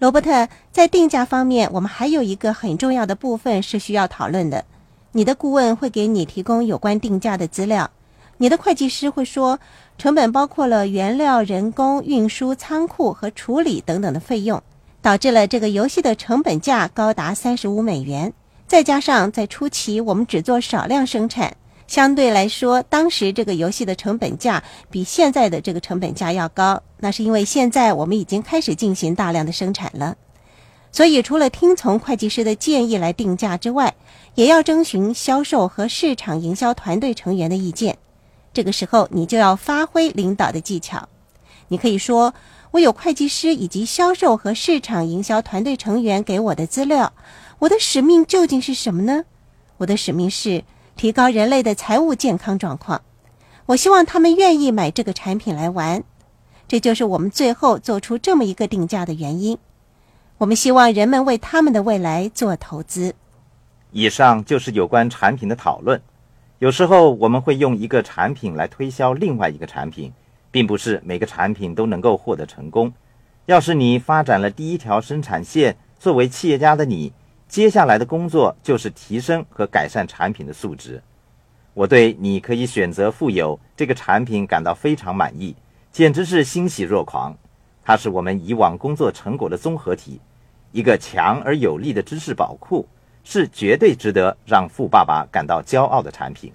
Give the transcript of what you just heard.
罗伯特，在定价方面，我们还有一个很重要的部分是需要讨论的。你的顾问会给你提供有关定价的资料，你的会计师会说，成本包括了原料、人工、运输、仓库和处理等等的费用，导致了这个游戏的成本价高达三十五美元。再加上在初期我们只做少量生产。相对来说，当时这个游戏的成本价比现在的这个成本价要高，那是因为现在我们已经开始进行大量的生产了。所以，除了听从会计师的建议来定价之外，也要征询销售和市场营销团队成员的意见。这个时候，你就要发挥领导的技巧。你可以说：“我有会计师以及销售和市场营销团队成员给我的资料，我的使命究竟是什么呢？我的使命是。”提高人类的财务健康状况，我希望他们愿意买这个产品来玩，这就是我们最后做出这么一个定价的原因。我们希望人们为他们的未来做投资。以上就是有关产品的讨论。有时候我们会用一个产品来推销另外一个产品，并不是每个产品都能够获得成功。要是你发展了第一条生产线，作为企业家的你。接下来的工作就是提升和改善产品的素质。我对你可以选择富有这个产品感到非常满意，简直是欣喜若狂。它是我们以往工作成果的综合体，一个强而有力的知识宝库，是绝对值得让富爸爸感到骄傲的产品。